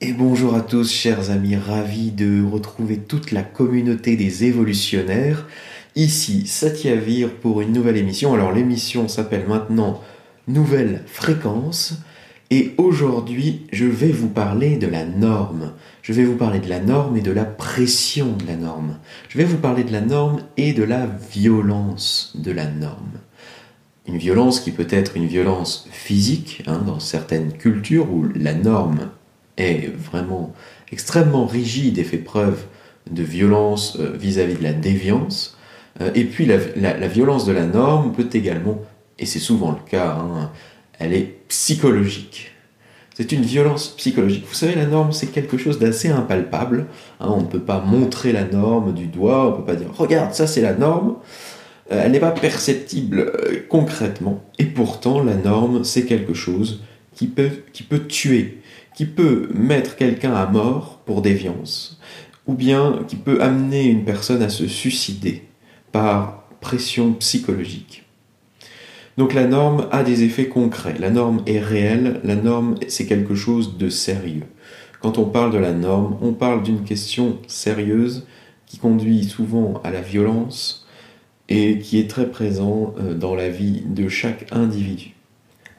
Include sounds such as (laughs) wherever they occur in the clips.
Et bonjour à tous, chers amis, ravis de retrouver toute la communauté des évolutionnaires. Ici, Satyavir pour une nouvelle émission. Alors, l'émission s'appelle maintenant Nouvelle Fréquence. Et aujourd'hui, je vais vous parler de la norme. Je vais vous parler de la norme et de la pression de la norme. Je vais vous parler de la norme et de la violence de la norme. Une violence qui peut être une violence physique, hein, dans certaines cultures où la norme est vraiment extrêmement rigide et fait preuve de violence euh, vis-à-vis de la déviance. Euh, et puis la, violence de la norme peut également, et c'est souvent le cas, hein, elle est psychologique. C'est une violence psychologique. Vous savez, la norme, c'est quelque chose d'assez impalpable. Hein. on ne peut pas montrer la norme du doigt, on ne peut pas dire regarde, ça c'est la norme. Euh, elle n'est pas perceptible concrètement. Et pourtant, la norme, c'est quelque chose qui peut, qui peut tuer, qui peut mettre quelqu'un à mort pour déviance, ou bien qui peut amener une personne à se suicider par pression psychologique. Donc la norme a des effets concrets, la norme est réelle, la norme c'est quelque chose de sérieux. Quand on parle de la norme, on parle d'une question sérieuse qui conduit souvent à la violence et qui est très présent euh, dans la vie de chaque individu.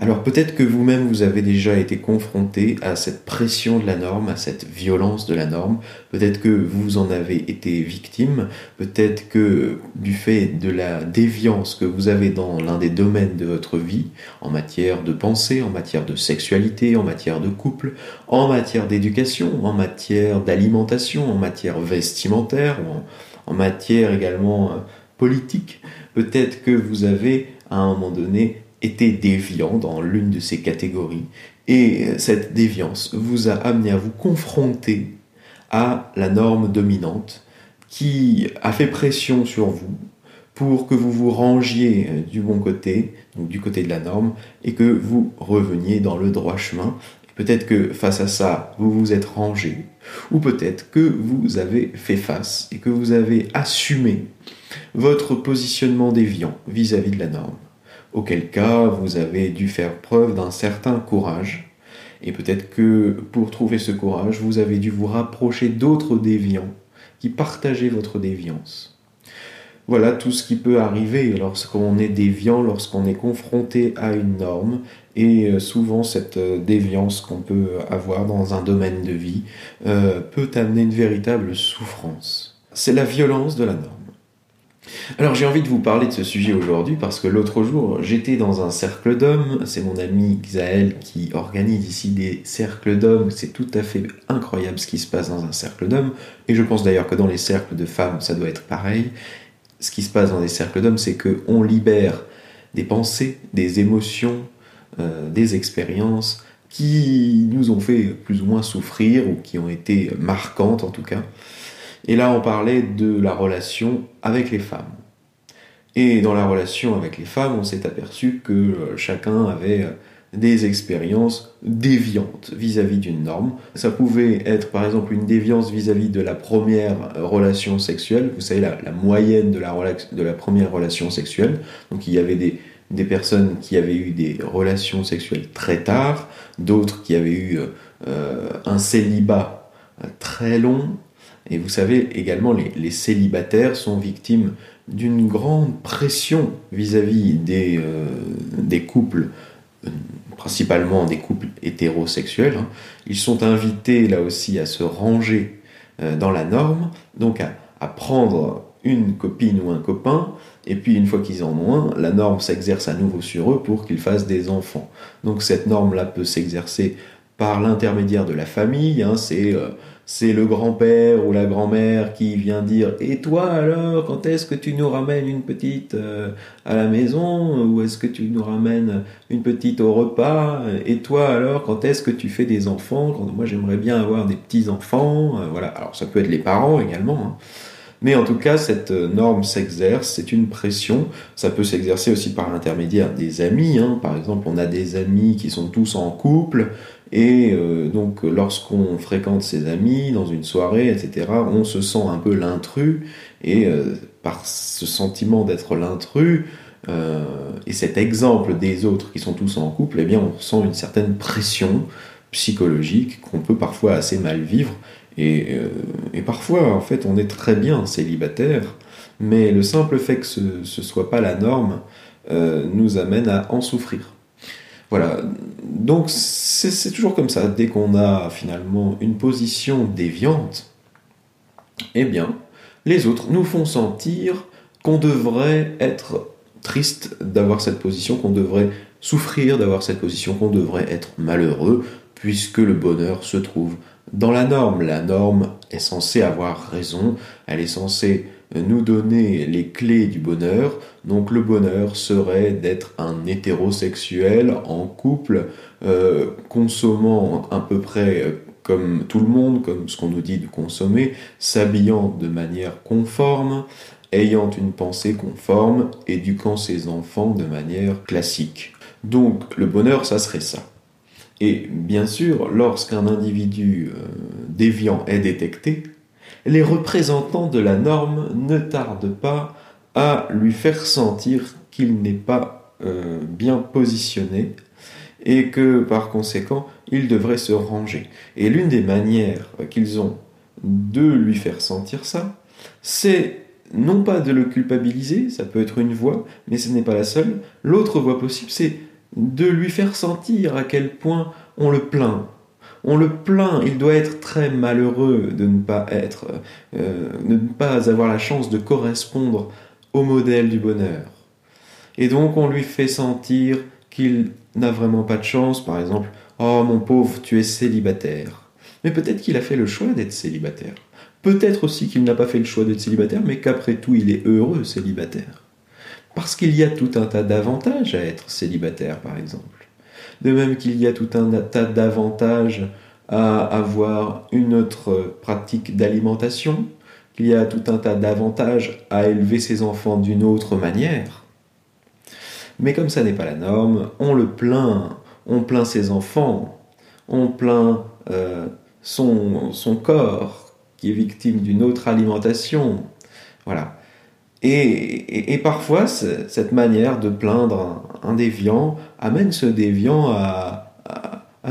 Alors peut-être que vous-même vous avez déjà été confronté à cette pression de la norme, à cette violence de la norme, peut-être que vous en avez été victime, peut-être que du fait de la déviance que vous avez dans l'un des domaines de votre vie, en matière de pensée, en matière de sexualité, en matière de couple, en matière d'éducation, en matière d'alimentation, en matière vestimentaire, en, matière également euh, politique, peut-être que vous avez à un moment donné était déviant dans l'une de ces catégories, et cette déviance vous a amené à vous confronter à la norme dominante qui a fait pression sur vous pour que vous vous rangiez du bon côté, donc du côté de la norme, et que vous reveniez dans le droit chemin. Peut-être que face à ça, vous vous êtes rangé, ou peut-être que vous avez fait face et que vous avez assumé votre positionnement déviant vis-à-vis -vis de la norme auquel cas vous avez dû faire preuve d'un certain courage. Et peut-être que pour trouver ce courage, vous avez dû vous rapprocher d'autres déviants qui partageaient votre déviance. Voilà tout ce qui peut arriver lorsqu'on est déviant, lorsqu'on est confronté à une norme, et euh, souvent cette euh, déviance qu'on peut avoir dans un domaine de vie euh, peut amener une véritable souffrance. C'est la violence de la norme. Alors j'ai envie de vous parler de ce sujet aujourd'hui parce que l'autre jour j'étais dans un cercle d'hommes, c'est mon ami Xaël qui organise ici des cercles d'hommes, c'est tout à fait incroyable ce qui se passe dans un cercle d'hommes et je pense d'ailleurs que dans les cercles de femmes ça doit être pareil. Ce qui se passe dans les cercles d'hommes c'est qu'on libère des pensées, des émotions, euh, des expériences qui nous ont fait plus ou moins souffrir ou qui ont été marquantes en tout cas. Et là, on parlait de la relation avec les femmes. Et dans la relation avec les femmes, on s'est aperçu que euh, chacun avait euh, des expériences déviantes vis-à-vis d'une norme. Ça pouvait être par exemple une déviance vis-à-vis de la première relation sexuelle, vous savez la, moyenne de la, première relation sexuelle. Donc il y avait des, des, personnes qui avaient eu des relations sexuelles très tard, d'autres qui avaient eu euh, un célibat très long, et vous savez également, les, célibataires sont victimes d'une grande pression vis-à-vis des, euh, couples, euh, principalement des couples hétérosexuels. Hein. Ils sont invités là aussi à se ranger euh, dans la norme, donc à, à, prendre une copine ou un copain, et puis une fois qu'ils en ont un, la norme s'exerce à nouveau sur eux pour qu'ils fassent des enfants. Donc cette norme-là peut s'exercer par l'intermédiaire de la famille, hein, c'est c'est le grand-père ou la grand-mère qui vient dire Et toi alors, quand est-ce que tu nous ramènes une petite euh, à la maison Ou est-ce que tu nous ramènes une petite au repas? Et toi alors, quand est-ce que tu fais des enfants? Quand, Moi j'aimerais bien avoir des petits-enfants. Euh, voilà, alors ça peut être les parents également. Hein. Mais en tout cas, cette euh, norme s'exerce, c'est une pression. Ça peut s'exercer aussi par l'intermédiaire des amis. Hein. Par exemple, on a des amis qui sont tous en couple, et euh, donc lorsqu'on fréquente ses amis dans une soirée, etc., on se sent un peu l'intrus, et euh, par ce sentiment d'être l'intrus, et cet exemple des autres qui sont tous en couple, eh bien on ressent une certaine pression psychologiques qu'on peut parfois assez mal vivre. Et, et, parfois, en fait, on est très bien célibataire, mais le simple fait que ce ne soit pas la norme nous amène à en souffrir. Voilà, donc c'est toujours comme ça, dès qu'on a finalement une position déviante, eh bien, les autres nous font sentir qu'on devrait être triste d'avoir cette position, qu'on devrait souffrir d'avoir cette position, qu'on devrait être malheureux, puisque le bonheur se trouve dans la norme. La norme est censée avoir raison, elle est censée nous donner les clés du bonheur. Donc le bonheur serait d'être un hétérosexuel en couple, euh, consommant à peu près euh, comme tout le monde, comme ce qu'on nous dit de consommer, s'habillant de manière conforme, ayant une pensée conforme, éduquant ses enfants de manière classique. Donc le bonheur, ça serait ça. Et bien sûr, lorsqu'un individu euh, déviant est détecté, les représentants de la norme ne tardent pas à lui faire sentir qu'il n'est pas euh, bien positionné et que par conséquent il devrait se ranger. Et l'une des manières qu'ils ont de lui faire sentir ça, c'est non pas de le culpabiliser, ça peut être une voie, mais ce n'est pas la seule. L'autre voie possible, c'est de lui faire sentir à quel point on le plaint, on le plaint, il doit être très malheureux de ne pas être, euh, ne pas avoir la chance de correspondre au modèle du bonheur. Et donc on lui fait sentir qu'il n'a vraiment pas de chance, par exemple, Oh mon pauvre, tu es célibataire. Mais peut-être qu'il a fait le choix d'être célibataire. Peut-être aussi qu'il n'a pas fait le choix d'être célibataire, mais qu'après tout, il est heureux célibataire. Parce qu'il y a tout un tas d'avantages à être célibataire, par exemple de même qu'il y a tout un tas d'avantages à avoir une autre pratique d'alimentation, qu'il y a tout un tas d'avantages à élever ses enfants d'une autre manière. Mais comme ça n'est pas la norme, on le plaint, on plaint ses enfants, on plaint euh, son, son corps qui est victime d'une autre alimentation. Voilà. Et, parfois, cette manière de plaindre un, déviant amène ce déviant à,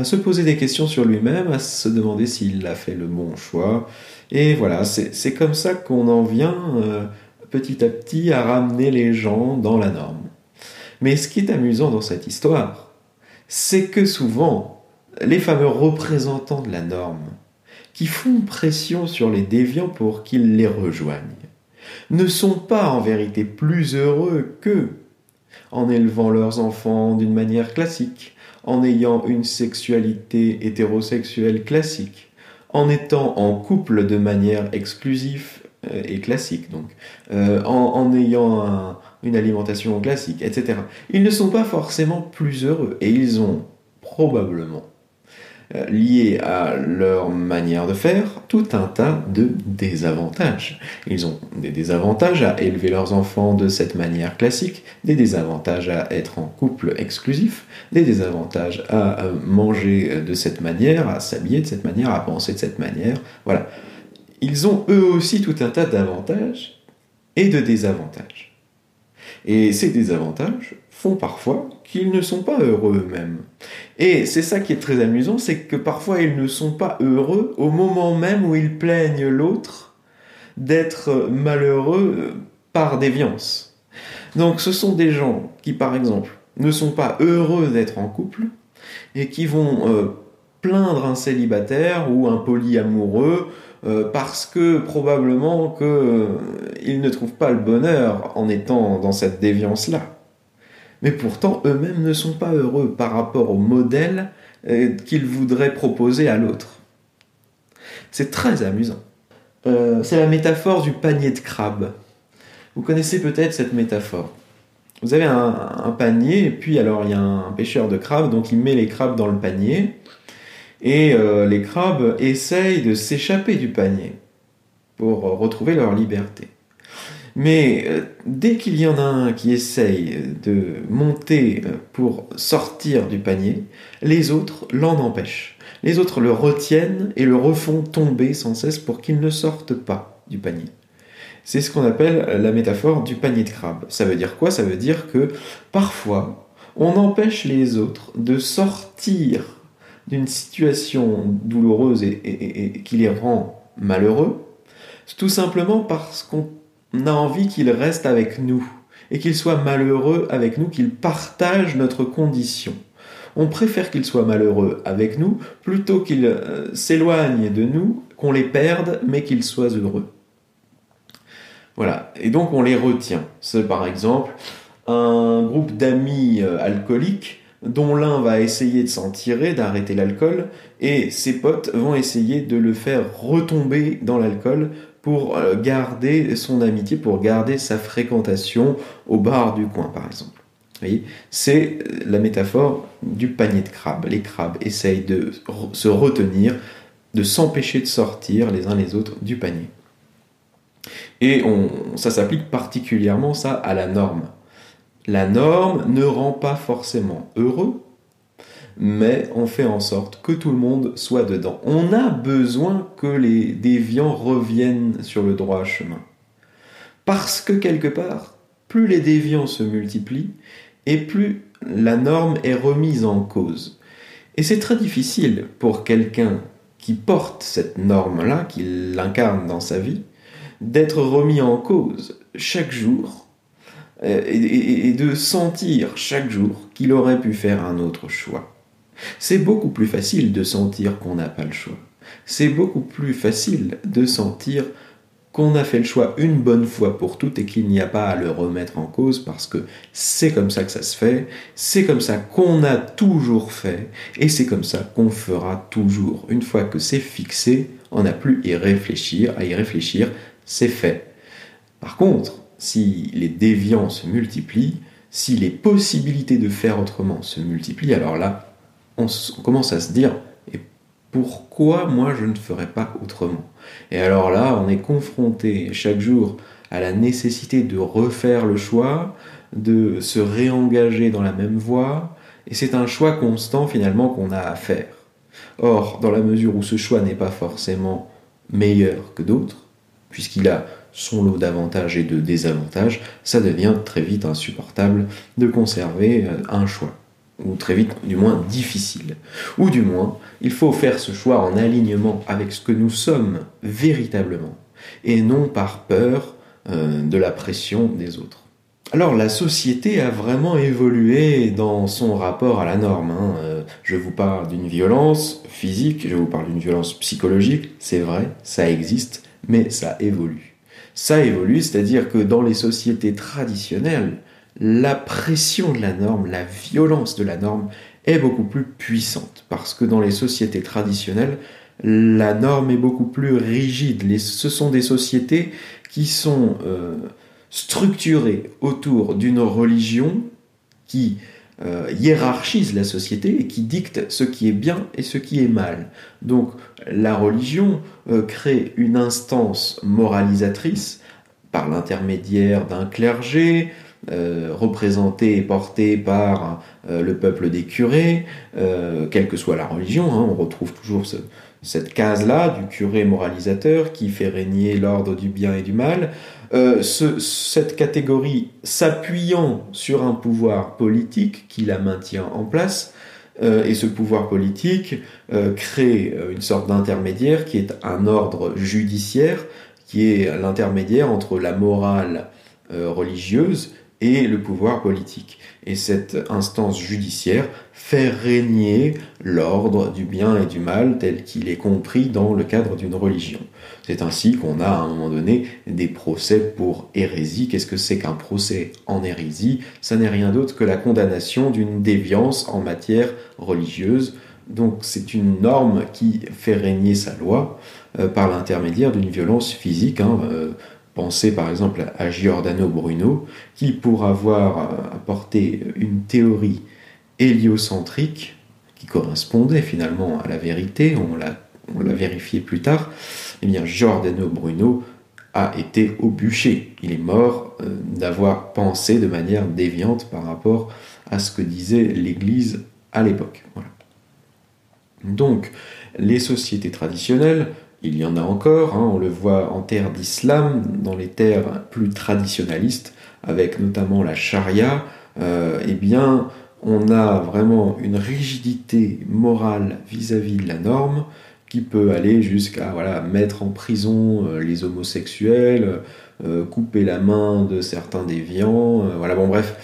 se poser des questions sur lui-même, à se demander s'il a fait le bon choix. Et voilà, c'est comme ça qu'on en vient euh, petit à petit à ramener les gens dans la norme. Mais ce qui est amusant dans cette histoire, c'est que souvent, les fameux représentants de la norme, qui font pression sur les déviants pour qu'ils les rejoignent, ne sont pas en vérité plus heureux qu'eux, en élevant leurs enfants d'une manière classique, en ayant une sexualité hétérosexuelle classique, en étant en couple de manière exclusive euh, et classique, donc, euh, en, ayant une alimentation classique, etc. Ils ne sont pas forcément plus heureux et ils ont probablement liés à leur manière de faire tout un tas de désavantages. Ils ont des désavantages à élever leurs enfants de cette manière classique, des désavantages à être en couple exclusif, des désavantages à euh, manger de cette manière, à s'habiller de cette manière, à penser de cette manière. Voilà. Ils ont eux aussi tout un tas d'avantages et de désavantages. Et ces désavantages font parfois qu'ils ne sont pas heureux eux-mêmes. Et c'est ça qui est très amusant, c'est que parfois ils ne sont pas heureux au moment même où ils plaignent l'autre d'être malheureux euh, par déviance. Donc ce sont des gens qui, par exemple, ne sont pas heureux d'être en couple et qui vont euh, plaindre un célibataire ou un polyamoureux euh, parce que probablement qu'ils ne trouvent pas le bonheur en étant dans cette déviance-là mais pourtant eux-mêmes ne sont pas heureux par rapport au modèle euh, qu'ils voudraient proposer à l'autre. C'est très amusant. Euh, c'est la métaphore du panier de crabes. Vous connaissez peut-être cette métaphore. Vous avez un, panier, et puis alors il y a un pêcheur de crabes, donc il met les crabes dans le panier, et euh, les crabes essayent de s'échapper du panier pour retrouver leur liberté. Mais euh, dès qu'il y en a un qui essaye de monter euh, pour sortir du panier, les autres l'en empêchent. Les autres le retiennent et le refont tomber sans cesse pour qu'il ne sorte pas du panier. C'est ce qu'on appelle la métaphore du panier de crabe. Ça veut dire quoi? Ça veut dire que parfois, on empêche les autres de sortir d'une situation douloureuse et, qui les rend malheureux, tout simplement parce qu'on a envie qu'ils restent avec nous et qu'ils soient malheureux avec nous, qu'ils partagent notre condition. On préfère qu'ils soient malheureux avec nous plutôt qu'ils euh, s'éloignent de nous, qu'on les perde, mais qu'ils soient heureux. Voilà, et donc on les retient. C'est par exemple un groupe d'amis euh, alcooliques dont l'un va essayer de s'en tirer, d'arrêter l'alcool, et ses potes vont essayer de le faire retomber dans l'alcool pour euh, garder son amitié, pour garder sa fréquentation au bar du coin, par exemple. C'est euh, la métaphore du panier de crabes. Les crabes essayent de se retenir, de s'empêcher de sortir les uns les autres du panier. Et ça s'applique particulièrement ça à la norme. La norme ne rend pas forcément heureux, mais on fait en sorte que tout le monde soit dedans. On a besoin que les déviants reviennent sur le droit chemin. Parce que quelque part, plus les déviants se multiplient, et plus la norme est remise en cause. Et c'est très difficile pour quelqu'un qui porte cette norme-là, qui l'incarne dans sa vie, d'être remis en cause chaque jour euh, et, de sentir chaque jour qu'il aurait pu faire un autre choix. C'est beaucoup plus facile de sentir qu'on n'a pas le choix. C'est beaucoup plus facile de sentir qu'on a fait le choix une bonne fois pour toutes et qu'il n'y a pas à le remettre en cause parce que c'est comme ça que ça se fait, c'est comme ça qu'on a toujours fait et c'est comme ça qu'on fera toujours. Une fois que c'est fixé, on n'a plus y réfléchir, à y réfléchir, c'est fait. Par contre, si les déviants se multiplient, si les possibilités de faire autrement se multiplient, alors là, on, commence à se dire, et pourquoi moi je ne ferais pas autrement? Et alors là, on est confronté chaque jour à la nécessité de refaire le choix, de se réengager dans la même voie, et c'est un choix constant finalement qu'on a à faire. Or, dans la mesure où ce choix n'est pas forcément meilleur que d'autres, puisqu'il a son lot d'avantages et de désavantages, ça devient très vite insupportable de conserver euh, un choix. Ou très vite, du moins, difficile. Ou du moins, il faut faire ce choix en alignement avec ce que nous sommes véritablement, et non par peur euh, de la pression des autres. Alors la société a vraiment évolué dans son rapport à la norme. Hein. Euh, je vous parle d'une violence physique, je vous parle d'une violence psychologique, c'est vrai, ça existe, mais ça évolue. Ça évolue, c'est-à-dire que dans les sociétés traditionnelles, la pression de la norme, la violence de la norme est beaucoup plus puissante, parce que dans les sociétés traditionnelles, la norme est beaucoup plus rigide. ce sont des sociétés qui sont euh, structurées autour d'une religion qui euh, hiérarchise la société et qui dicte ce qui est bien et ce qui est mal. Donc la religion euh, crée une instance moralisatrice par l'intermédiaire d'un clergé, euh, représenté et porté par le peuple des curés, quelle que soit la religion, hein, on retrouve toujours ce, cette case-là du curé moralisateur qui fait régner l'ordre du bien et du mal, euh, cette catégorie s'appuyant sur un pouvoir politique qui la maintient en place, euh, et ce pouvoir politique euh, crée une sorte d'intermédiaire qui est un ordre judiciaire, qui est l'intermédiaire entre la morale religieuse et le pouvoir politique. Et cette instance judiciaire fait régner l'ordre du bien et du mal tel qu'il est compris dans le cadre d'une religion. C'est ainsi qu'on a à un moment donné des procès pour hérésie. Qu'est-ce que c'est qu'un procès en hérésie? Ça n'est rien d'autre que la condamnation d'une déviance en matière religieuse. Donc c'est une norme qui fait régner sa loi euh, par l'intermédiaire d'une violence physique. Hein, euh, Pensez par exemple à Giordano Bruno, qui pour avoir euh, apporté une théorie héliocentrique, qui correspondait finalement à la vérité, on l'a vérifié plus tard, eh bien Giordano Bruno a été au bûcher. Il est mort euh, d'avoir pensé de manière déviante par rapport à ce que disait l'Église à l'époque. Donc, les sociétés traditionnelles il y en a encore, hein, on le voit en terre d'islam, dans les terres plus traditionnalistes, avec notamment la charia, euh, eh bien, on a vraiment une rigidité morale vis-à-vis de la norme qui peut aller jusqu'à voilà, mettre en prison euh, les homosexuels, euh, couper la main de certains déviants, voilà, bon bref,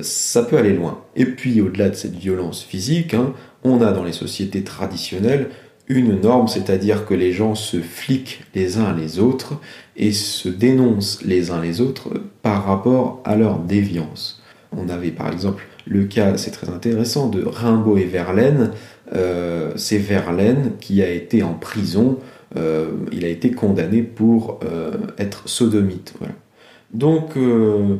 ça peut aller loin. Et puis au-delà de cette violence physique, hein, on a dans les sociétés traditionnelles une norme, c'est-à-dire que les gens se fliquent les uns les autres et se dénoncent les uns les autres par rapport à leur déviance. On avait par exemple le cas, c'est très intéressant, de Rimbaud et Verlaine. Euh, c'est Verlaine qui a été en prison, euh, il a été condamné pour euh, être sodomite. Donc, vous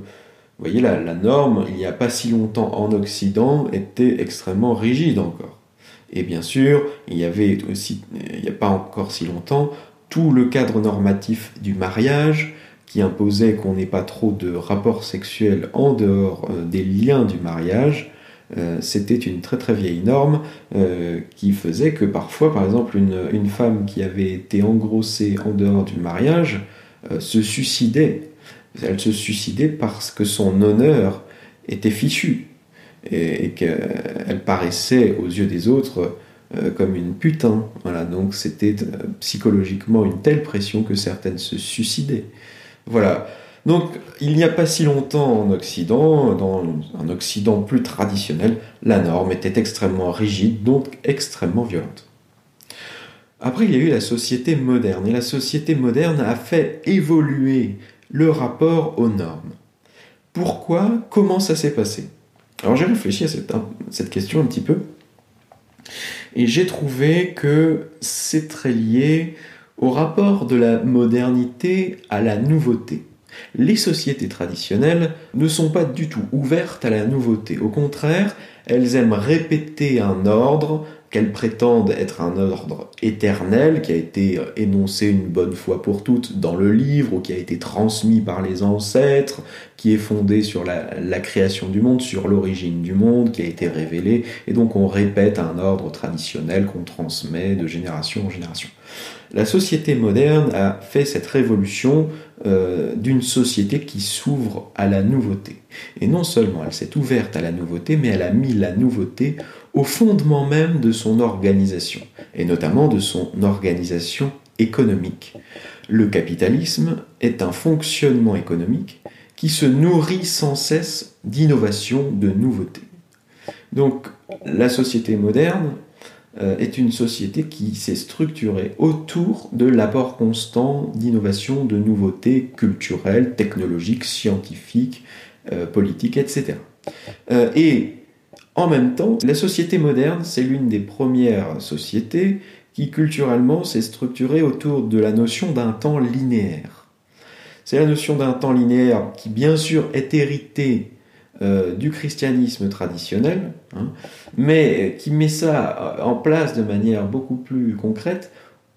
voyez, la, la, norme, il n'y a pas si longtemps en Occident, était extrêmement rigide encore. Et bien sûr, il y avait aussi, il n'y a pas encore si longtemps, tout le cadre normatif du mariage, qui imposait qu'on n'ait pas trop de rapports sexuels en dehors euh, des liens du mariage, euh, c'était une très très vieille norme euh, qui faisait que parfois, par exemple, une, femme qui avait été engrossée en dehors du mariage se suicidait. Elle se suicidait parce que son honneur était fichu et, qu'elle paraissait aux yeux des autres comme une putain. Voilà, donc c'était psychologiquement une telle pression que certaines se suicidaient. Voilà. Donc, il n'y a pas si longtemps en Occident, dans un Occident plus traditionnel, la norme était extrêmement rigide, donc extrêmement violente. Après, il y a eu la société moderne, et la société moderne a fait évoluer le rapport aux normes. Pourquoi? Comment ça s'est passé? Alors j'ai réfléchi à cette, question un petit peu, et j'ai trouvé que c'est très lié au rapport de la modernité à la nouveauté. Les sociétés traditionnelles ne sont pas du tout ouvertes à la nouveauté. Au contraire, elles aiment répéter un ordre qu'elles prétendent être un ordre éternel qui a été énoncé une bonne fois pour toutes dans le livre ou qui a été transmis par les ancêtres, qui est fondé sur la, la création du monde, sur l'origine du monde, qui a été révélé, et donc on répète un ordre traditionnel qu'on transmet de génération en génération. La société moderne a fait cette révolution euh, d'une société qui s'ouvre à la nouveauté. Et non seulement elle s'est ouverte à la nouveauté, mais elle a mis la nouveauté au fondement même de son organisation, et notamment de son organisation économique. Le capitalisme est un fonctionnement économique qui se nourrit sans cesse d'innovation, de nouveautés. Donc la société moderne euh, est une société qui s'est structurée autour de l'apport constant d'innovation, de nouveautés culturelles, technologiques, scientifiques, euh, politiques, etc. Et en même temps, la société moderne, c'est l'une des premières sociétés qui culturellement s'est structurée autour de la notion d'un temps linéaire. C'est la notion d'un temps linéaire qui bien sûr est héritée euh, du christianisme traditionnel, hein, mais qui met ça en place de manière beaucoup plus concrète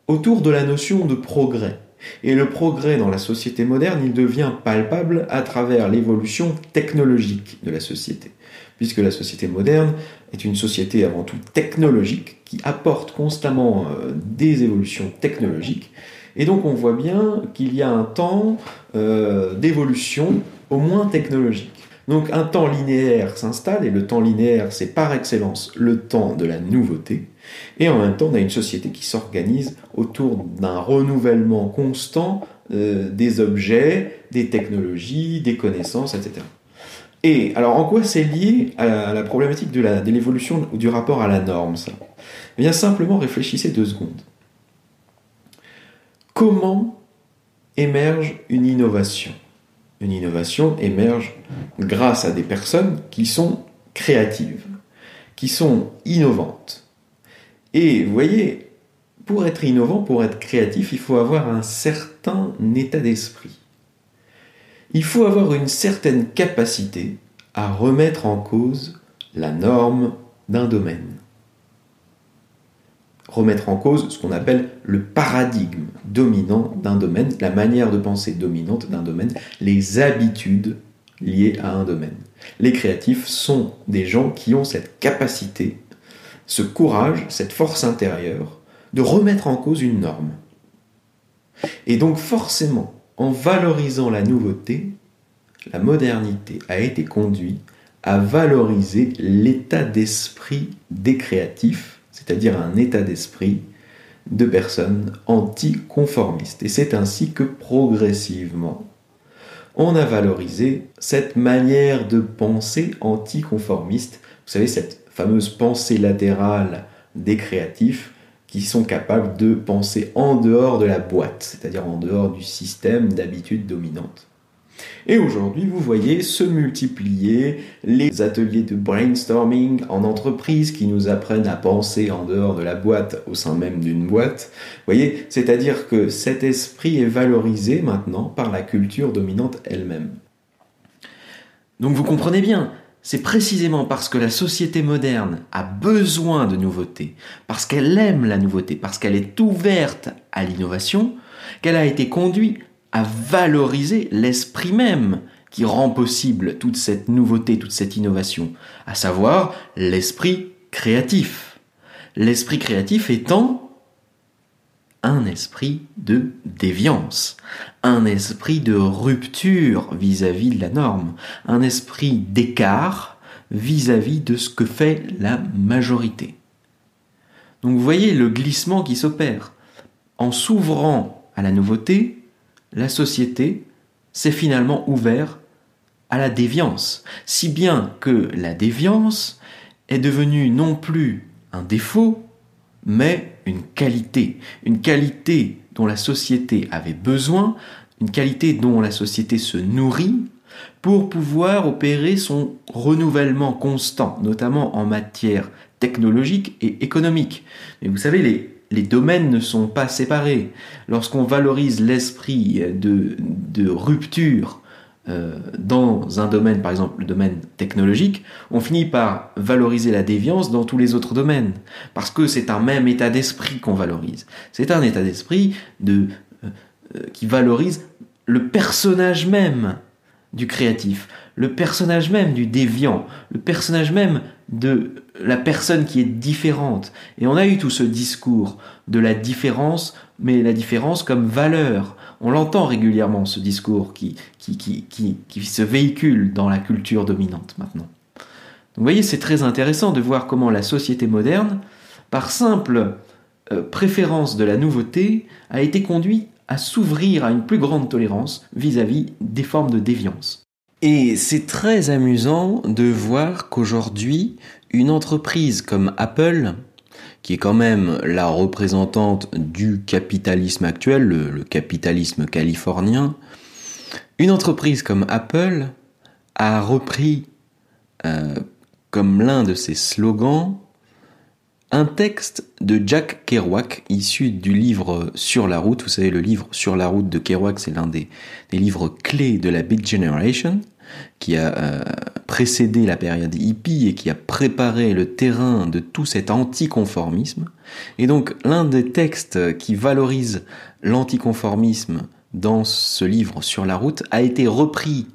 autour de la notion de progrès. Et le progrès dans la société moderne, il devient palpable à travers l'évolution technologique de la société. Puisque la société moderne est une société avant tout technologique qui apporte constamment euh, des évolutions technologiques. Et donc on voit bien qu'il y a un temps euh, d'évolution au moins technologique. Donc un temps linéaire s'installe, et le temps linéaire, c'est par excellence le temps de la nouveauté. Et en même temps, on a une société qui s'organise autour d'un renouvellement constant euh, des objets, des technologies, des connaissances, etc. Et alors en quoi c'est lié à la, problématique de l'évolution ou du rapport à la norme, ça? Eh bien simplement réfléchissez deux secondes. Comment émerge une innovation? Une innovation émerge grâce à des personnes qui sont créatives, qui sont innovantes. Et vous voyez, pour être innovant, pour être créatif, il faut avoir un certain état d'esprit. Il faut avoir une certaine capacité à remettre en cause la norme d'un domaine remettre en cause ce qu'on appelle le paradigme dominant d'un domaine, la manière de penser dominante d'un domaine, les habitudes liées à un domaine. Les créatifs sont des gens qui ont cette capacité, ce courage, cette force intérieure de remettre en cause une norme. Et donc forcément, en valorisant la nouveauté, la modernité a été conduite à valoriser l'état d'esprit des créatifs, c'est-à-dire un état d'esprit de personnes anticonformistes. Et c'est ainsi que progressivement, on a valorisé cette manière de penser anticonformiste. Vous savez, cette fameuse pensée latérale des créatifs qui sont capables de penser en dehors de la boîte, c'est-à-dire en dehors du système d'habitudes dominantes. Et aujourd'hui, vous voyez se multiplier les ateliers de brainstorming en entreprise qui nous apprennent à penser en dehors de la boîte au sein même d'une boîte. Vous voyez, c'est-à-dire que cet esprit est valorisé maintenant par la culture dominante elle-même. Donc vous comprenez bien, c'est précisément parce que la société moderne a besoin de nouveautés, parce qu'elle aime la nouveauté, parce qu'elle est ouverte à l'innovation, qu'elle a été conduite à valoriser l'esprit même qui rend possible toute cette nouveauté, toute cette innovation, à savoir l'esprit créatif. L'esprit créatif étant un esprit de déviance, un esprit de rupture vis-à-vis de la norme, un esprit d'écart vis-à-vis de ce que fait la majorité. Donc vous voyez le glissement qui s'opère. En s'ouvrant à la nouveauté, la société s'est finalement ouverte à la déviance, si bien que la déviance est devenue non plus un défaut, mais une qualité, une qualité dont la société avait besoin, une qualité dont la société se nourrit pour pouvoir opérer son renouvellement constant, notamment en matière technologique et économique. Mais vous savez, les, les domaines ne sont pas séparés. Lorsqu'on valorise l'esprit de, rupture euh, dans un domaine, par exemple le domaine technologique, on finit par valoriser la déviance dans tous les autres domaines. Parce que c'est un même état d'esprit qu'on valorise. C'est un état d'esprit de, euh, euh, qui valorise le personnage même du créatif, le personnage même du déviant, le personnage même de la personne qui est différente. Et on a eu tout ce discours de la différence, mais la différence comme valeur. On l'entend régulièrement, ce discours qui, qui, qui, qui, se véhicule dans la culture dominante maintenant. Donc vous voyez, c'est très intéressant de voir comment la société moderne, par simple euh, préférence de la nouveauté, a été conduite à s'ouvrir à une plus grande tolérance vis à -vis des formes de déviance. Et c'est très amusant de voir qu'aujourd'hui, une entreprise comme Apple, qui est quand même la représentante du capitalisme actuel, le, capitalisme californien, une entreprise comme Apple a repris euh, comme l'un de ses slogans un texte de Jack Kerouac issu du livre Sur la route. Vous savez, le livre Sur la route de Kerouac, c'est l'un des, livres clés de la Big Generation qui a euh, précédé la période hippie et qui a préparé le terrain de tout cet anticonformisme. Et donc l'un des textes qui valorise l'anticonformisme dans ce livre sur la route a été repris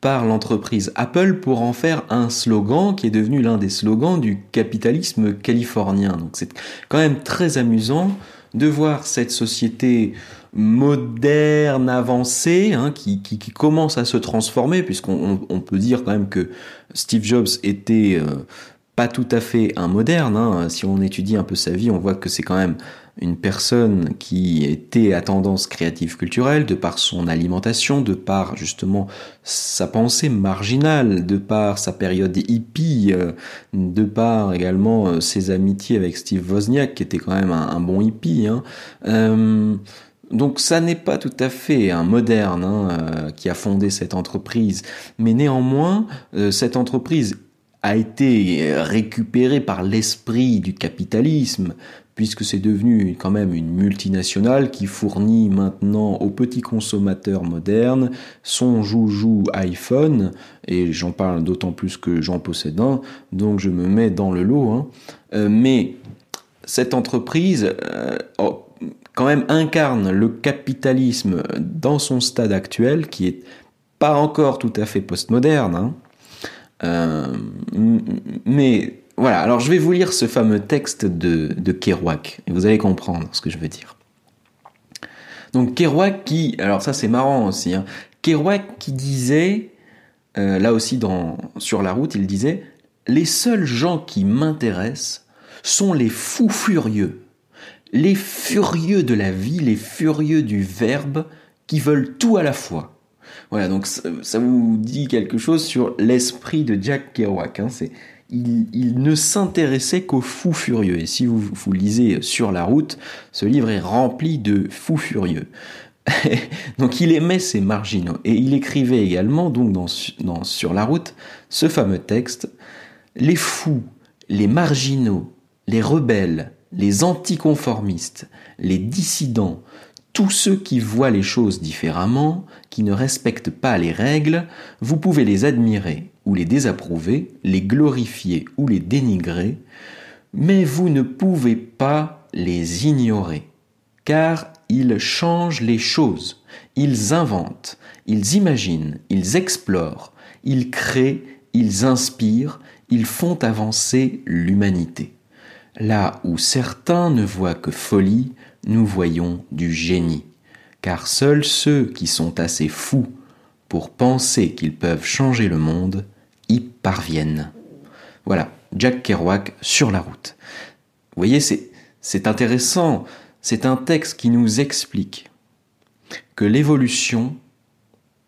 par l'entreprise Apple pour en faire un slogan qui est devenu l'un des slogans du capitalisme californien. Donc c'est quand même très amusant de voir cette société moderne, avancée, hein, qui, commence à se transformer, puisqu'on on, peut dire quand même que Steve Jobs était euh, pas tout à fait un moderne. Hein. Si on étudie un peu sa vie, on voit que c'est quand même une personne qui était à tendance créative culturelle, de par son alimentation, de par justement sa pensée marginale, de par sa période hippie, euh, de par également euh, ses amitiés avec Steve Wozniak, qui était quand même un, bon hippie. Hein. Donc ça n'est pas tout à fait un moderne hein, euh, qui a fondé cette entreprise, mais néanmoins, euh, cette entreprise a été récupérée par l'esprit du capitalisme, puisque c'est devenu quand même une multinationale qui fournit maintenant aux petits consommateurs modernes son joujou iPhone, et j'en parle d'autant plus que j'en possède un, donc je me mets dans le lot. Hein. Euh, mais cette entreprise, oh, quand même incarne le capitalisme dans son stade actuel, qui est pas encore tout à fait postmoderne, hein. euh, mais voilà, alors je vais vous lire ce fameux texte de, Kerouac, et vous allez comprendre ce que je veux dire. Donc Kerouac qui, alors ça c'est marrant aussi, hein, Kerouac qui disait euh, là aussi sur la route, il disait Les seuls gens qui m'intéressent sont les fous furieux, les furieux de la vie, les furieux du verbe, qui veulent tout à la fois. Voilà, donc ça, vous dit quelque chose sur l'esprit de Jack Kerouac. Hein. c'est, il, ne s'intéressait qu'aux fous furieux. Et si vous, vous lisez Sur la route, ce livre est rempli de fous furieux. (laughs) donc il aimait ces marginaux. Et il écrivait également, donc dans, Sur la route, ce fameux texte Les fous, les marginaux, les rebelles, les anticonformistes, les dissidents, tous ceux qui voient les choses différemment, qui ne respectent pas les règles, vous pouvez les admirer ou les désapprouver, les glorifier ou les dénigrer, mais vous ne pouvez pas les ignorer, car ils changent les choses, ils inventent, ils imaginent, ils explorent, ils créent, ils inspirent, ils font avancer l'humanité. Là où certains ne voient que folie, nous voyons du génie, car seuls ceux qui sont assez fous pour penser qu'ils peuvent changer le monde y parviennent. Voilà, Jack Kerouac sur la route. Vous voyez, c'est intéressant c'est un texte qui nous explique que l'évolution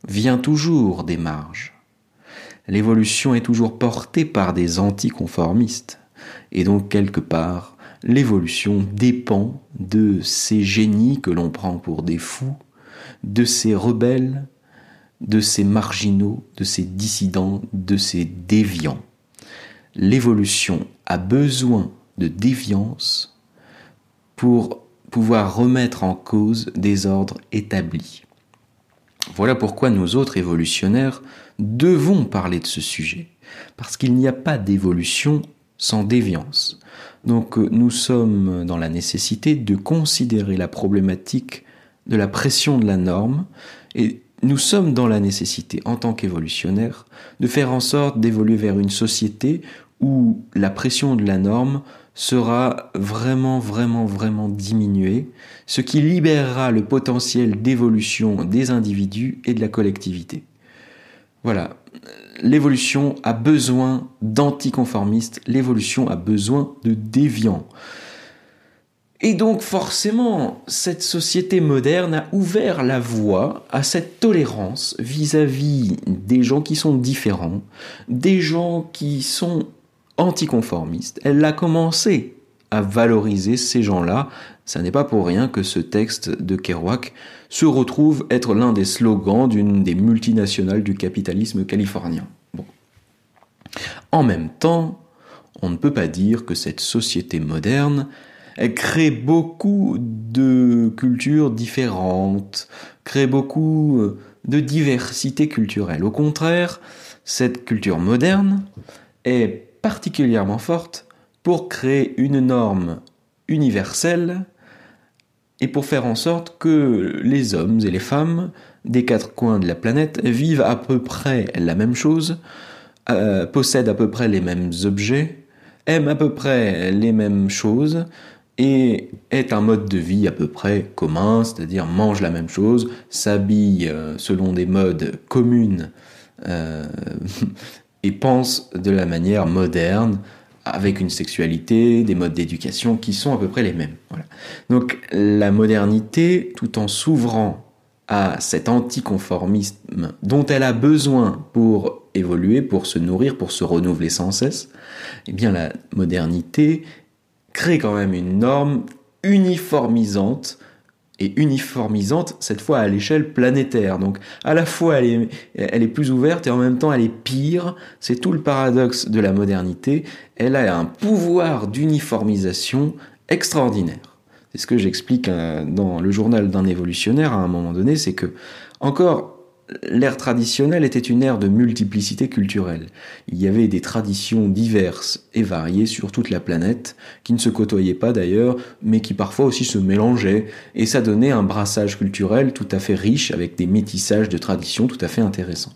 vient toujours des marges. L'évolution est toujours portée par des anticonformistes. Et donc, quelque part, l'évolution dépend de ces génies que l'on prend pour des fous, de ces rebelles, de ces marginaux, de ces dissidents, de ces déviants. L'évolution a besoin de déviance pour pouvoir remettre en cause des ordres établis. Voilà pourquoi nous autres évolutionnaires devons parler de ce sujet, parce qu'il n'y a pas d'évolution sans déviance. Donc euh, nous sommes dans la nécessité de considérer la problématique de la pression de la norme et nous sommes dans la nécessité, en tant qu'évolutionnaires, de faire en sorte d'évoluer vers une société où la pression de la norme sera vraiment, vraiment, vraiment diminué, ce qui libérera le potentiel d'évolution des individus et de la collectivité. Voilà, l'évolution a besoin d'anticonformistes, l'évolution a besoin de déviants. Et donc forcément, cette société moderne a ouvert la voie à cette tolérance vis-à-vis -vis des gens qui sont différents, des gens qui sont anticonformiste. Elle a commencé à valoriser ces gens-là. Ça n'est pas pour rien que ce texte de Kerouac se retrouve être l'un des slogans d'une des multinationales du capitalisme californien. En même temps, on ne peut pas dire que cette société moderne crée beaucoup de cultures différentes, crée beaucoup de diversité culturelle. Au contraire, cette culture moderne est particulièrement forte pour créer une norme universelle et pour faire en sorte que les hommes et les femmes des quatre coins de la planète vivent à peu près la même chose, euh, possèdent à peu près les mêmes objets, aiment à peu près les mêmes choses et est un mode de vie à peu près commun, c'est-à-dire mange la même chose, s'habille euh, selon des modes communes euh, (laughs) et pensent de la manière moderne, avec une sexualité, des modes d'éducation qui sont à peu près les mêmes. Donc la modernité, tout en s'ouvrant à cet anticonformisme dont elle a besoin pour évoluer, pour se nourrir, pour se renouveler sans cesse, eh bien la modernité crée quand même une norme uniformisante et uniformisante, cette fois à l'échelle planétaire. Donc à la fois elle est, plus ouverte et en même temps elle est pire. C'est tout le paradoxe de la modernité. Elle a un pouvoir d'uniformisation extraordinaire. C'est ce que j'explique euh, dans le journal d'un évolutionnaire à un moment donné, c'est que encore l'ère traditionnelle était une ère de multiplicité culturelle. Il y avait des traditions diverses et variées sur toute la planète, qui ne se côtoyaient pas d'ailleurs, mais qui parfois aussi se mélangeaient, et ça donnait un brassage culturel tout à fait riche, avec des métissages de traditions tout à fait intéressants.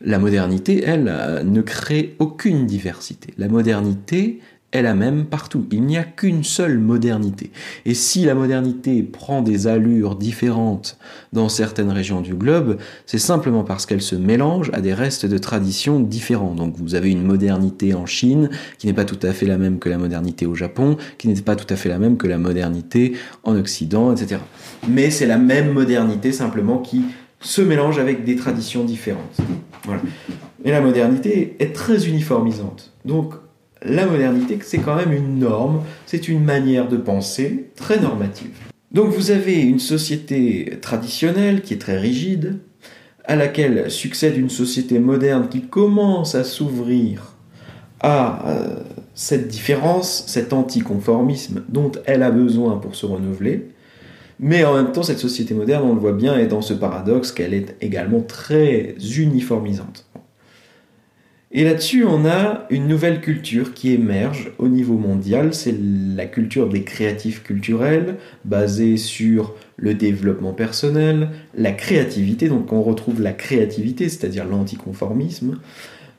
La modernité, elle, euh, ne crée aucune diversité. La modernité, est la même partout. Il n'y a qu'une seule modernité. Et si la modernité prend des allures différentes dans certaines régions du globe, c'est simplement parce qu'elle se mélange à des restes de traditions différents. Donc vous avez une modernité en Chine qui n'est pas tout à fait la même que la modernité au Japon, qui n'est pas tout à fait la même que la modernité en Occident, etc. Mais c'est la même modernité simplement qui se mélange avec des traditions différentes. Voilà. Et la modernité est très uniformisante. Donc la modernité, c'est quand même une norme, c'est une manière de penser très normative. Donc vous avez une société traditionnelle qui est très rigide, à laquelle succède une société moderne qui commence à s'ouvrir à euh, cette différence, cet anticonformisme dont elle a besoin pour se renouveler. Mais en même temps, cette société moderne, on le voit bien, est dans ce paradoxe qu'elle est également très uniformisante. Et là-dessus, on a une nouvelle culture qui émerge au niveau mondial, c'est la culture des créatifs culturels, basée sur le développement personnel, la créativité, donc on retrouve la créativité, c'est-à-dire l'anticonformisme,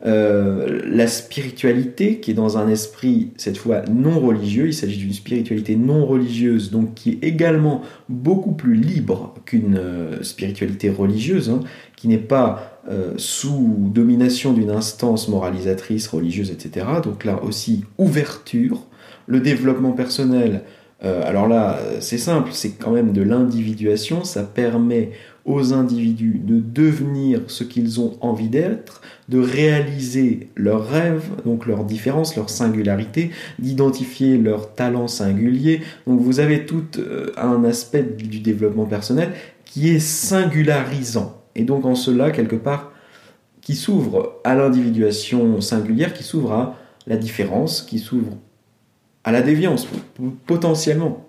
euh, la spiritualité qui est dans un esprit cette fois non religieux, il s'agit d'une spiritualité non religieuse donc qui est également beaucoup plus libre qu'une euh, spiritualité religieuse, hein, qui n'est pas euh, sous domination d'une instance moralisatrice, religieuse, etc. Donc là aussi ouverture, le développement personnel. Alors là, c'est simple, c'est quand même de l'individuation, ça permet aux individus de devenir ce qu'ils ont envie d'être, de réaliser leurs rêves, donc leurs différences, leurs singularités, d'identifier leurs talents singuliers. Donc vous avez tout euh, un aspect du développement personnel qui est singularisant. Et donc en cela, quelque part, qui s'ouvre à l'individuation singulière, qui s'ouvre à la différence, qui s'ouvre à la déviance, potentiellement.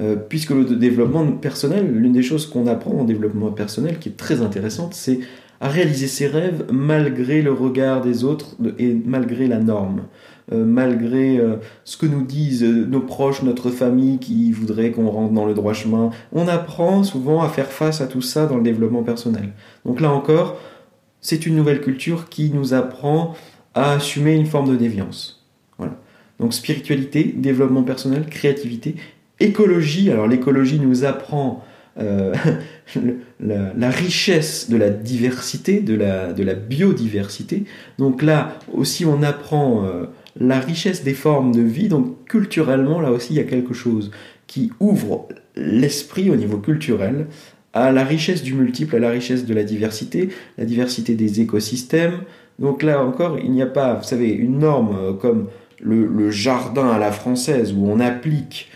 Euh, puisque le développement personnel, l'une des choses qu'on apprend en développement personnel qui est très intéressante, c'est à réaliser ses rêves malgré le regard des autres et malgré la norme, euh, malgré euh, ce que nous disent nos proches, notre famille qui voudrait qu'on rentre dans le droit chemin. On apprend souvent à faire face à tout ça dans le développement personnel. Donc là encore, c'est une nouvelle culture qui nous apprend à assumer une forme de déviance. Donc spiritualité, développement personnel, créativité écologie. Alors l'écologie nous apprend euh, (laughs) la, richesse de la diversité, de la, de la, biodiversité. Donc là aussi on apprend euh, la richesse des formes de vie. Donc culturellement là aussi il y a quelque chose qui ouvre l'esprit au niveau culturel à la richesse du multiple, à la richesse de la diversité, la diversité des écosystèmes. Donc là encore, il n'y a pas, vous savez, une norme euh, comme le, jardin à la française où on applique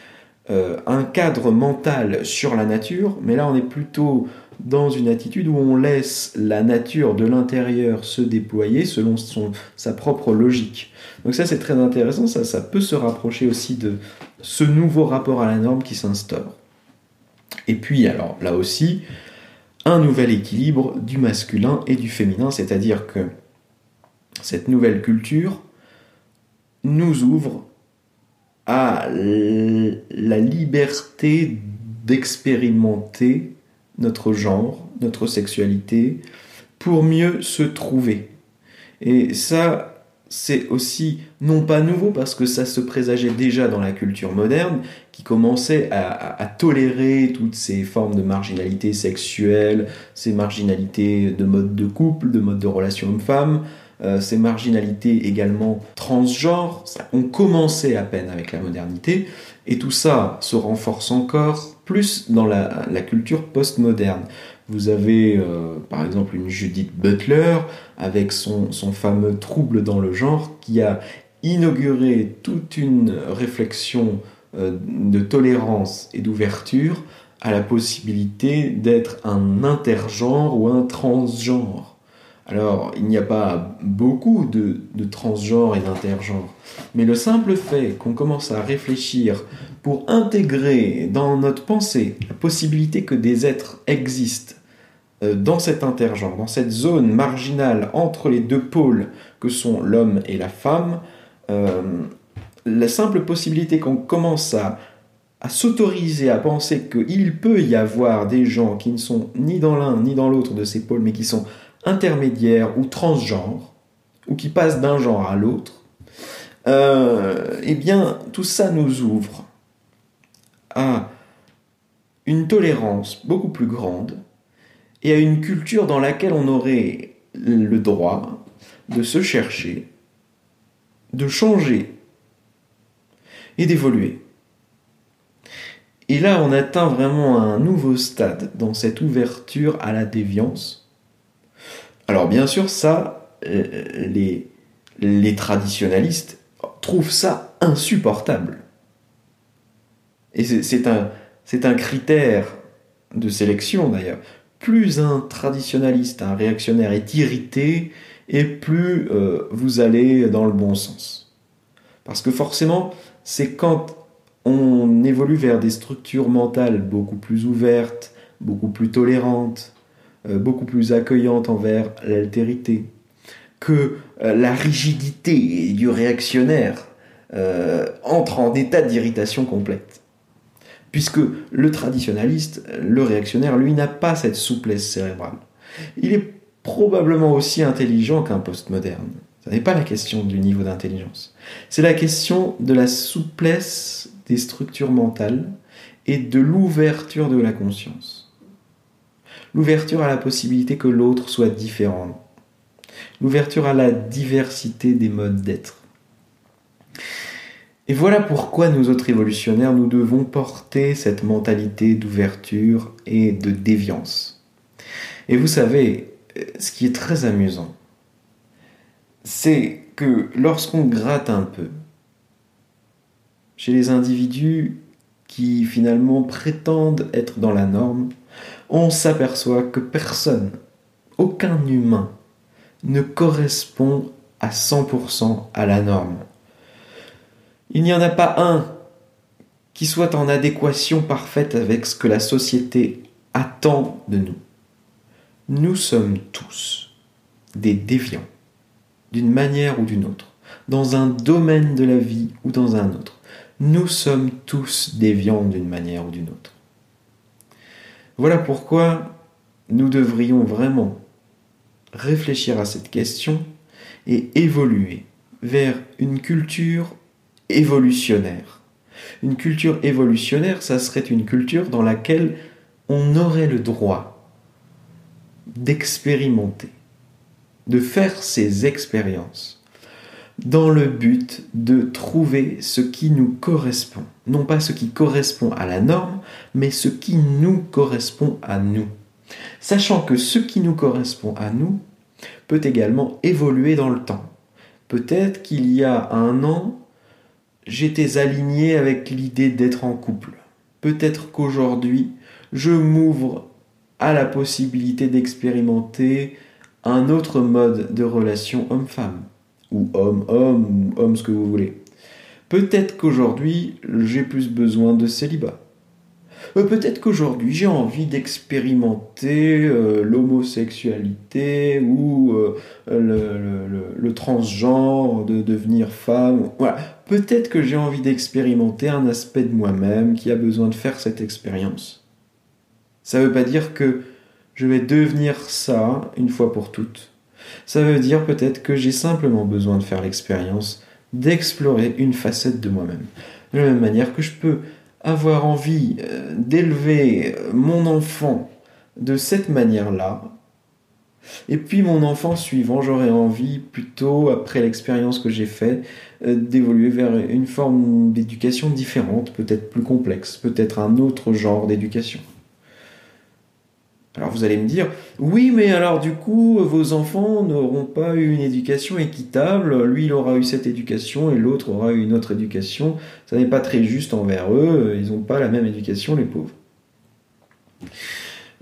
euh, un cadre mental sur la nature, mais là on est plutôt dans une attitude où on laisse la nature de l'intérieur se déployer selon sa propre logique. Donc ça c'est très intéressant, ça, ça peut se rapprocher aussi de ce nouveau rapport à la norme qui s'instaure. Et puis alors là aussi, un nouvel équilibre du masculin et du féminin, c'est-à-dire que cette nouvelle culture nous ouvre à la liberté d'expérimenter notre genre, notre sexualité, pour mieux se trouver. Et ça, c'est aussi non pas nouveau parce que ça se présageait déjà dans la culture moderne qui commençait à, tolérer toutes ces formes de marginalité sexuelle, ces marginalités de mode de couple, de mode de relation homme-femme, euh, ces marginalités également transgenres, ont commencé à peine avec la modernité, et tout ça se renforce encore plus dans la, culture postmoderne. Vous avez euh, par exemple une Judith Butler avec son, fameux trouble dans le genre qui a inauguré toute une réflexion euh, de tolérance et d'ouverture à la possibilité d'être un intergenre ou un transgenre. Alors, il n'y a pas beaucoup de, transgenres et d'intergenres, mais le simple fait qu'on commence à réfléchir pour intégrer dans notre pensée la possibilité que des êtres existent euh, dans cet intergenre, dans cette zone marginale entre les deux pôles que sont l'homme et la femme, euh, la simple possibilité qu'on commence à, à s'autoriser à penser qu'il peut y avoir des gens qui ne sont ni dans l'un ni dans l'autre de ces pôles, mais qui sont intermédiaires ou transgenres, ou qui passent d'un genre à l'autre, euh, eh bien, tout ça nous ouvre à une tolérance beaucoup plus grande et à une culture dans laquelle on aurait le droit de se chercher, de changer et d'évoluer. Et là, on atteint vraiment un nouveau stade dans cette ouverture à la déviance. Alors bien sûr, ça, euh, les, les traditionalistes trouvent ça insupportable. Et c'est un, critère de sélection d'ailleurs. Plus un traditionaliste, un réactionnaire est irrité, et plus euh, vous allez dans le bon sens. Parce que forcément, c'est quand on évolue vers des structures mentales beaucoup plus ouvertes, beaucoup plus tolérantes, beaucoup plus accueillantes envers l'altérité, que euh, la rigidité du réactionnaire euh, entre en état d'irritation complète. Puisque le traditionnaliste, le réactionnaire, lui, n'a pas cette souplesse cérébrale. Il est probablement aussi intelligent qu'un postmoderne. Ce n'est pas la question du niveau d'intelligence. C'est la question de la souplesse des structures mentales et de l'ouverture de la conscience. L'ouverture à la possibilité que l'autre soit différent. L'ouverture à la diversité des modes d'être. Et voilà pourquoi nous autres révolutionnaires, nous devons porter cette mentalité d'ouverture et de déviance. Et vous savez, ce qui est très amusant, c'est que lorsqu'on gratte un peu, chez les individus qui finalement prétendent être dans la norme, on s'aperçoit que personne, aucun humain, ne correspond à 100% à la norme. Il n'y en a pas un qui soit en adéquation parfaite avec ce que la société attend de nous. Nous sommes tous des déviants, d'une manière ou d'une autre, dans un domaine de la vie ou dans un autre. Nous sommes tous déviants d'une manière ou d'une autre. Voilà pourquoi nous devrions vraiment réfléchir à cette question et évoluer vers une culture évolutionnaire. Une culture évolutionnaire, ça serait une culture dans laquelle on aurait le droit d'expérimenter, de faire ses expériences, dans le but de trouver ce qui nous correspond. Non pas ce qui correspond à la norme, mais ce qui nous correspond à nous. Sachant que ce qui nous correspond à nous peut également évoluer dans le temps. Peut-être qu'il y a un an, j'étais aligné avec l'idée d'être en couple. Peut-être qu'aujourd'hui, je m'ouvre à la possibilité d'expérimenter un autre mode de relation homme-femme, ou homme-homme, ou homme ce que vous voulez. Peut-être qu'aujourd'hui, j'ai plus besoin de célibat. Euh, peut-être qu'aujourd'hui j'ai envie d'expérimenter euh, l'homosexualité ou euh, le, transgenre, de devenir femme. Voilà. Peut-être que j'ai envie d'expérimenter un aspect de moi-même qui a besoin de faire cette expérience. Ça ne veut pas dire que je vais devenir ça une fois pour toutes. Ça veut dire peut-être que j'ai simplement besoin de faire l'expérience d'explorer une facette de moi-même. De la même manière que je peux avoir envie euh, d'élever euh, mon enfant de cette manière-là, et puis mon enfant suivant, j'aurais envie plutôt, après l'expérience que j'ai faite, euh, d'évoluer vers une forme d'éducation différente, peut-être plus complexe, peut-être un autre genre d'éducation. Alors vous allez me dire, oui, mais alors du coup, vos enfants n'auront pas eu une éducation équitable, lui il aura eu cette éducation et l'autre aura eu une autre éducation, ça n'est pas très juste envers eux, ils n'ont pas la même éducation, les pauvres.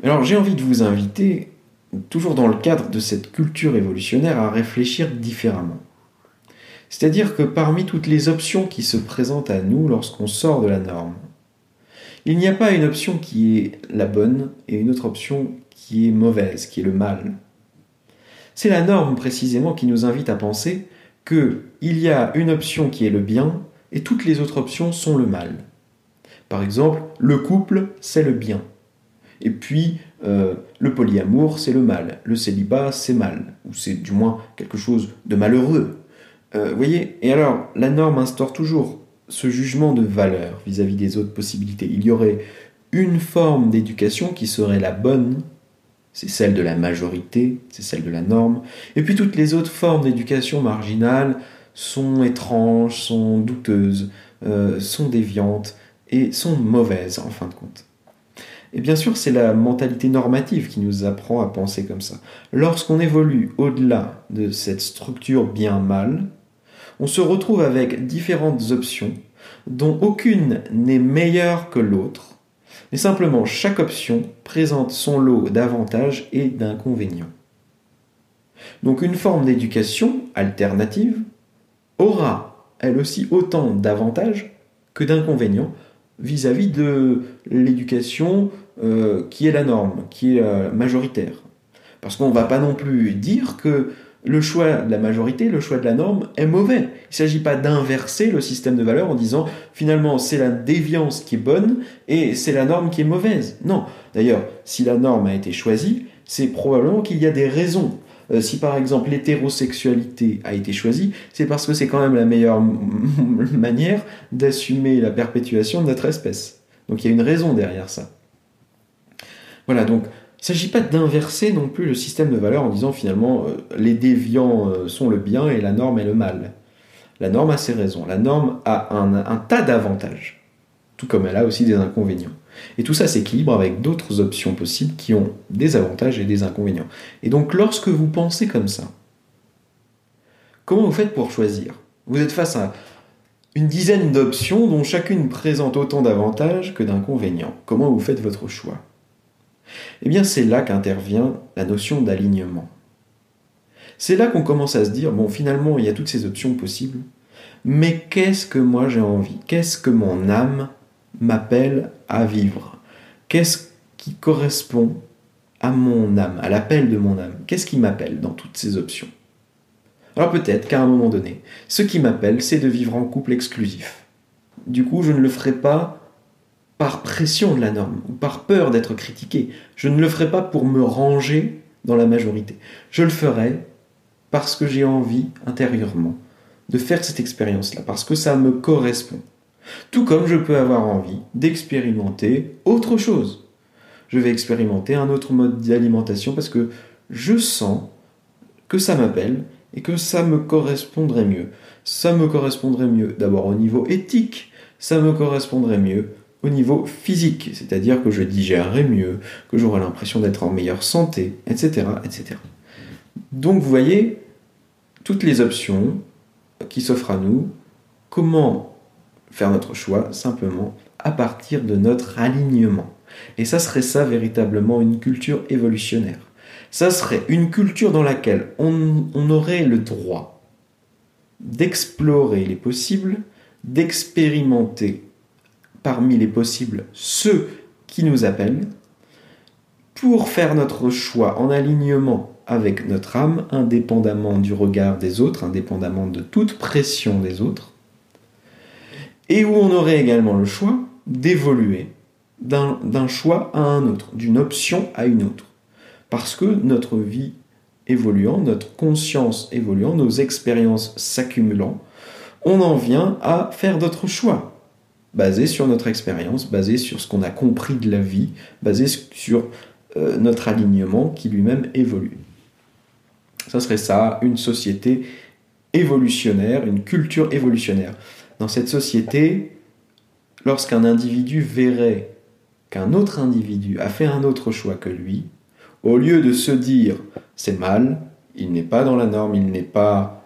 Alors j'ai envie de vous inviter, toujours dans le cadre de cette culture évolutionnaire, à réfléchir différemment. C'est-à-dire que parmi toutes les options qui se présentent à nous lorsqu'on sort de la norme, il n'y a pas une option qui est la bonne et une autre option qui est mauvaise, qui est le mal. C'est la norme précisément qui nous invite à penser que il y a une option qui est le bien et toutes les autres options sont le mal. Par exemple, le couple, c'est le bien. Et puis, euh, le polyamour, c'est le mal. Le célibat, c'est mal. Ou c'est du moins quelque chose de malheureux. Euh, vous voyez? Et alors, la norme instaure toujours ce jugement de valeur vis-à-vis des autres possibilités. Il y aurait une forme d'éducation qui serait la bonne, c'est celle de la majorité, c'est celle de la norme, et puis toutes les autres formes d'éducation marginales sont étranges, sont douteuses, euh, sont déviantes et sont mauvaises en fin de compte. Et bien sûr, c'est la mentalité normative qui nous apprend à penser comme ça. Lorsqu'on évolue au-delà de cette structure bien-mal, on se retrouve avec différentes options dont aucune n'est meilleure que l'autre, mais simplement chaque option présente son lot d'avantages et d'inconvénients. Donc une forme d'éducation alternative aura elle aussi autant d'avantages que d'inconvénients vis-à-vis de l'éducation euh, qui est la norme, qui est euh, majoritaire. Parce qu'on ne va pas non plus dire que le choix de la majorité, le choix de la norme est mauvais. Il ne s'agit pas d'inverser le système de valeurs en disant finalement c'est la déviance qui est bonne et c'est la norme qui est mauvaise. Non. D'ailleurs, si la norme a été choisie, c'est probablement qu'il y a des raisons. Euh, si par exemple l'hétérosexualité a été choisie, c'est parce que c'est quand même la meilleure manière d'assumer la perpétuation de notre espèce. Donc il y a une raison derrière ça. Voilà, donc il ne s'agit pas d'inverser non plus le système de valeurs en disant finalement euh, les déviants euh, sont le bien et la norme est le mal. La norme a ses raisons. La norme a un, un tas d'avantages, tout comme elle a aussi des inconvénients. Et tout ça s'équilibre avec d'autres options possibles qui ont des avantages et des inconvénients. Et donc lorsque vous pensez comme ça, comment vous faites pour choisir? Vous êtes face à une dizaine d'options dont chacune présente autant d'avantages que d'inconvénients. Comment vous faites votre choix? Eh bien c'est là qu'intervient la notion d'alignement. C'est là qu'on commence à se dire, bon finalement il y a toutes ces options possibles, mais qu'est-ce que moi j'ai envie? Qu'est-ce que mon âme m'appelle à vivre? Qu'est-ce qui correspond à mon âme, à l'appel de mon âme? Qu'est-ce qui m'appelle dans toutes ces options? Alors peut-être qu'à un moment donné, ce qui m'appelle, c'est de vivre en couple exclusif. Du coup, je ne le ferai pas pression de la norme ou par peur d'être critiqué. Je ne le ferai pas pour me ranger dans la majorité. Je le ferai parce que j'ai envie intérieurement de faire cette expérience-là, parce que ça me correspond. Tout comme je peux avoir envie d'expérimenter autre chose. Je vais expérimenter un autre mode d'alimentation parce que je sens que ça m'appelle et que ça me correspondrait mieux. Ça me correspondrait mieux d'abord au niveau éthique, ça me correspondrait mieux au niveau physique, c'est-à-dire que je digérerais mieux, que j'aurai l'impression d'être en meilleure santé, etc., etc. Donc vous voyez, toutes les options qui s'offrent à nous, comment faire notre choix simplement à partir de notre alignement. Et ça serait ça véritablement une culture évolutionnaire. Ça serait une culture dans laquelle on aurait le droit d'explorer les possibles, d'expérimenter parmi les possibles ceux qui nous appellent, pour faire notre choix en alignement avec notre âme, indépendamment du regard des autres, indépendamment de toute pression des autres, et où on aurait également le choix d'évoluer d'un choix à un autre, d'une option à une autre. Parce que notre vie évoluant, notre conscience évoluant, nos expériences s'accumulant, on en vient à faire d'autres choix, basés sur notre expérience, basés sur ce qu'on a compris de la vie, basés sur euh, notre alignement qui lui-même évolue. Ça serait ça, une société évolutionnaire, une culture évolutionnaire. Dans cette société, lorsqu'un individu verrait qu'un autre individu a fait un autre choix que lui, au lieu de se dire c'est mal, il n'est pas dans la norme, il n'est pas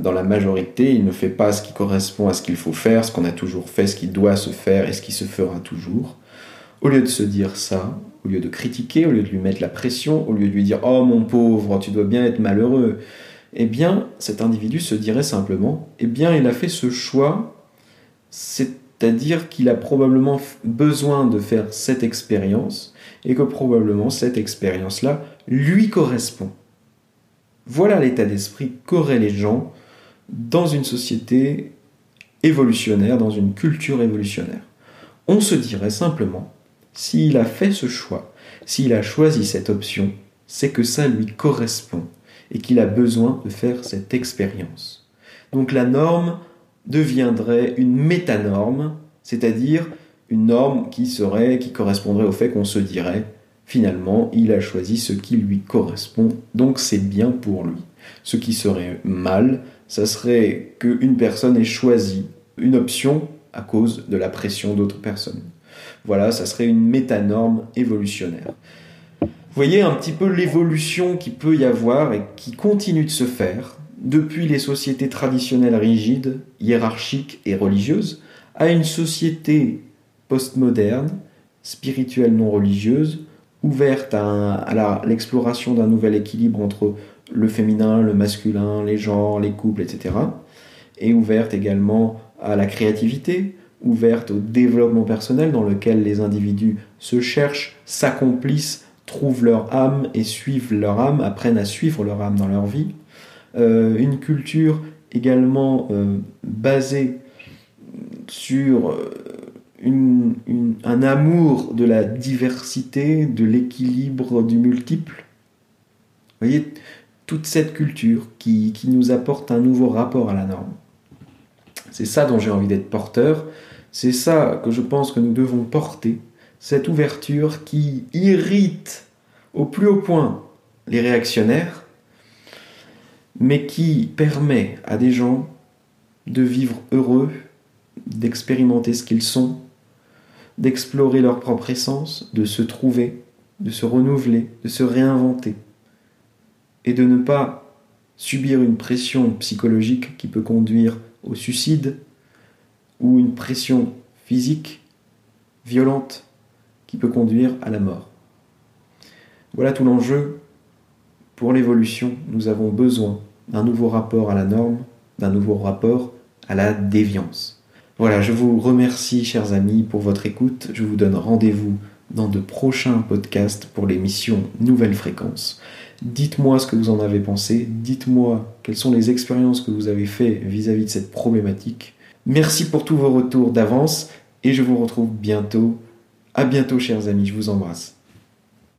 dans la majorité, il ne fait pas ce qui correspond à ce qu'il faut faire, ce qu'on a toujours fait, ce qui doit se faire et ce qui se fera toujours, au lieu de se dire ça, au lieu de critiquer, au lieu de lui mettre la pression, au lieu de lui dire Oh mon pauvre, tu dois bien être malheureux, eh bien, cet individu se dirait simplement, eh bien, il a fait ce choix, c'est-à-dire qu'il a probablement besoin de faire cette expérience, et que probablement cette expérience-là lui correspond. Voilà l'état d'esprit qu'auraient les gens dans une société évolutionnaire, dans une culture évolutionnaire. On se dirait simplement, s'il a fait ce choix, s'il a choisi cette option, c'est que ça lui correspond et qu'il a besoin de faire cette expérience. Donc la norme deviendrait une métanorme, c'est-à-dire une norme qui serait, qui correspondrait au fait qu'on se dirait, finalement, il a choisi ce qui lui correspond, donc c'est bien pour lui. Ce qui serait mal, ça serait qu'une personne ait choisi une option à cause de la pression d'autres personnes. Voilà, ça serait une métanorme évolutionnaire. Vous voyez un petit peu l'évolution qui peut y avoir et qui continue de se faire depuis les sociétés traditionnelles rigides, hiérarchiques et religieuses, à une société postmoderne, spirituelle non religieuse, ouverte à, l'exploration d'un nouvel équilibre entre le féminin, le masculin, les genres, les couples, etc. Et ouverte également à la créativité, ouverte au développement personnel dans lequel les individus se cherchent, s'accomplissent, trouvent leur âme et suivent leur âme, apprennent à suivre leur âme dans leur vie. Euh, une culture également euh, basée sur un amour de la diversité, de l'équilibre du multiple. Vous voyez, toute cette culture qui, qui nous apporte un nouveau rapport à la norme. C'est ça dont j'ai envie d'être porteur, c'est ça que je pense que nous devons porter, cette ouverture qui irrite au plus haut point les réactionnaires, mais qui permet à des gens de vivre heureux, d'expérimenter ce qu'ils sont, d'explorer leur propre essence, de se trouver, de se renouveler, de se réinventer, et de ne pas subir une pression psychologique qui peut conduire au suicide, ou une pression physique violente qui peut conduire à la mort. Voilà tout l'enjeu. Pour l'évolution, nous avons besoin d'un nouveau rapport à la norme, d'un nouveau rapport à la déviance. Voilà, je vous remercie, chers amis, pour votre écoute. Je vous donne rendez-vous dans de prochains podcasts pour l'émission Nouvelle Fréquence. Dites-moi ce que vous en avez pensé, dites-moi quelles sont les expériences que vous avez faites vis-à-vis de cette problématique. Merci pour tous vos retours d'avance et je vous retrouve bientôt. À bientôt, chers amis, je vous embrasse.